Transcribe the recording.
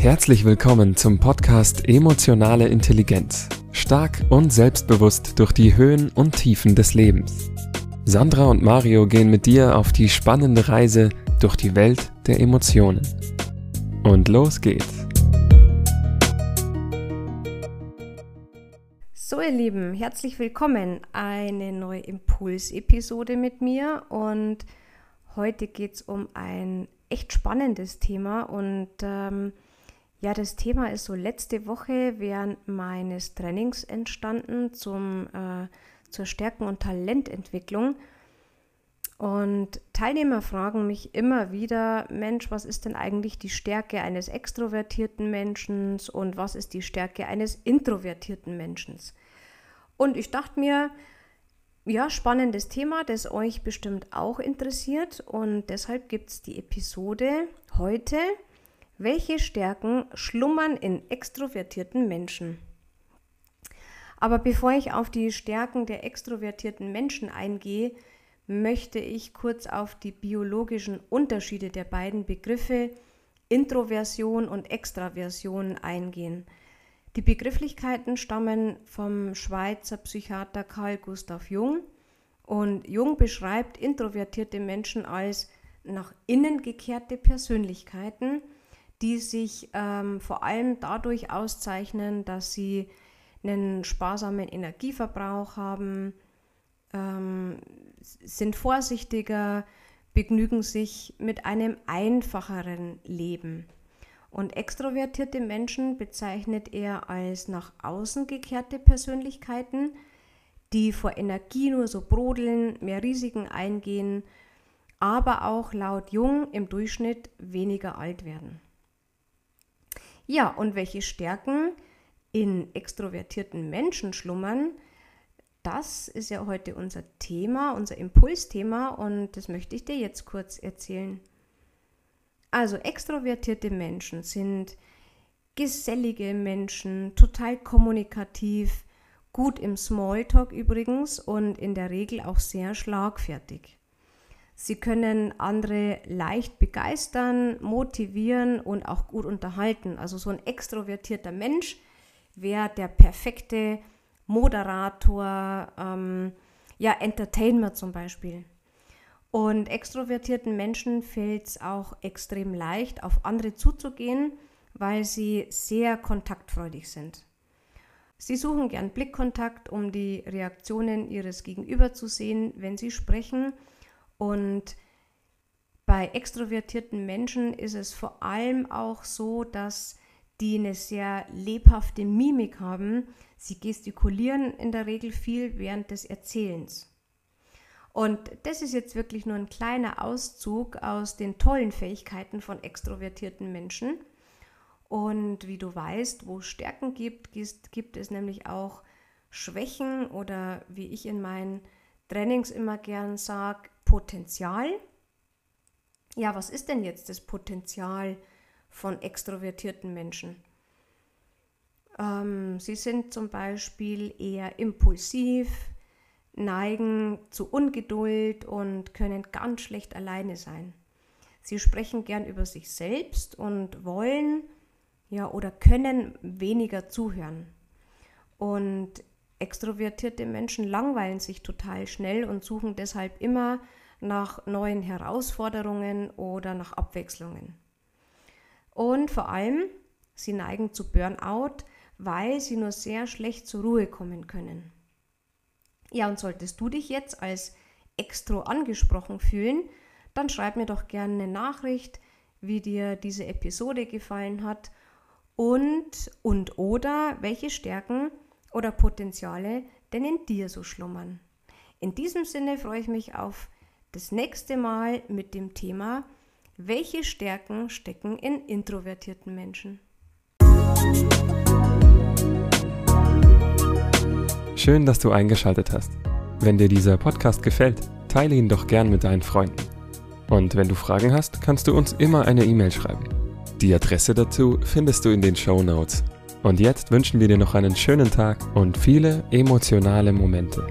Herzlich willkommen zum Podcast Emotionale Intelligenz. Stark und selbstbewusst durch die Höhen und Tiefen des Lebens. Sandra und Mario gehen mit dir auf die spannende Reise durch die Welt der Emotionen. Und los geht's. So ihr Lieben, herzlich willkommen. Eine neue Impulsepisode mit mir und heute geht es um ein echt spannendes Thema und ähm, ja, das Thema ist so letzte Woche während meines Trainings entstanden zum, äh, zur Stärken- und Talententwicklung. Und Teilnehmer fragen mich immer wieder, Mensch, was ist denn eigentlich die Stärke eines extrovertierten Menschen und was ist die Stärke eines introvertierten Menschen? Und ich dachte mir, ja, spannendes Thema, das euch bestimmt auch interessiert. Und deshalb gibt es die Episode heute, welche Stärken schlummern in extrovertierten Menschen? Aber bevor ich auf die Stärken der extrovertierten Menschen eingehe, möchte ich kurz auf die biologischen Unterschiede der beiden Begriffe Introversion und Extraversion eingehen. Die Begrifflichkeiten stammen vom Schweizer Psychiater Carl Gustav Jung und Jung beschreibt introvertierte Menschen als nach innen gekehrte Persönlichkeiten, die sich ähm, vor allem dadurch auszeichnen, dass sie einen sparsamen Energieverbrauch haben, ähm, sind vorsichtiger, begnügen sich mit einem einfacheren Leben. Und extrovertierte Menschen bezeichnet er als nach außen gekehrte Persönlichkeiten, die vor Energie nur so brodeln, mehr Risiken eingehen, aber auch laut Jung im Durchschnitt weniger alt werden. Ja, und welche Stärken in extrovertierten Menschen schlummern, das ist ja heute unser Thema, unser Impulsthema und das möchte ich dir jetzt kurz erzählen. Also extrovertierte Menschen sind gesellige Menschen, total kommunikativ, gut im Smalltalk übrigens und in der Regel auch sehr schlagfertig. Sie können andere leicht begeistern, motivieren und auch gut unterhalten. Also so ein extrovertierter Mensch wäre der perfekte Moderator, ähm, ja, Entertainer zum Beispiel. Und extrovertierten Menschen fällt es auch extrem leicht, auf andere zuzugehen, weil sie sehr kontaktfreudig sind. Sie suchen gern Blickkontakt, um die Reaktionen ihres Gegenüber zu sehen, wenn sie sprechen. Und bei extrovertierten Menschen ist es vor allem auch so, dass die eine sehr lebhafte Mimik haben. Sie gestikulieren in der Regel viel während des Erzählens. Und das ist jetzt wirklich nur ein kleiner Auszug aus den tollen Fähigkeiten von extrovertierten Menschen. Und wie du weißt, wo es Stärken gibt, gibt es nämlich auch Schwächen oder wie ich in meinen Trainings immer gern sage, Potenzial. Ja, was ist denn jetzt das Potenzial von extrovertierten Menschen? Ähm, sie sind zum Beispiel eher impulsiv, neigen zu Ungeduld und können ganz schlecht alleine sein. Sie sprechen gern über sich selbst und wollen ja oder können weniger zuhören. Und extrovertierte Menschen langweilen sich total schnell und suchen deshalb immer nach neuen Herausforderungen oder nach Abwechslungen. Und vor allem, sie neigen zu Burnout, weil sie nur sehr schlecht zur Ruhe kommen können. Ja, und solltest du dich jetzt als Extro angesprochen fühlen, dann schreib mir doch gerne eine Nachricht, wie dir diese Episode gefallen hat und und oder welche Stärken oder Potenziale denn in dir so schlummern. In diesem Sinne freue ich mich auf das nächste Mal mit dem Thema, welche Stärken stecken in introvertierten Menschen. Schön, dass du eingeschaltet hast. Wenn dir dieser Podcast gefällt, teile ihn doch gern mit deinen Freunden. Und wenn du Fragen hast, kannst du uns immer eine E-Mail schreiben. Die Adresse dazu findest du in den Show Notes. Und jetzt wünschen wir dir noch einen schönen Tag und viele emotionale Momente.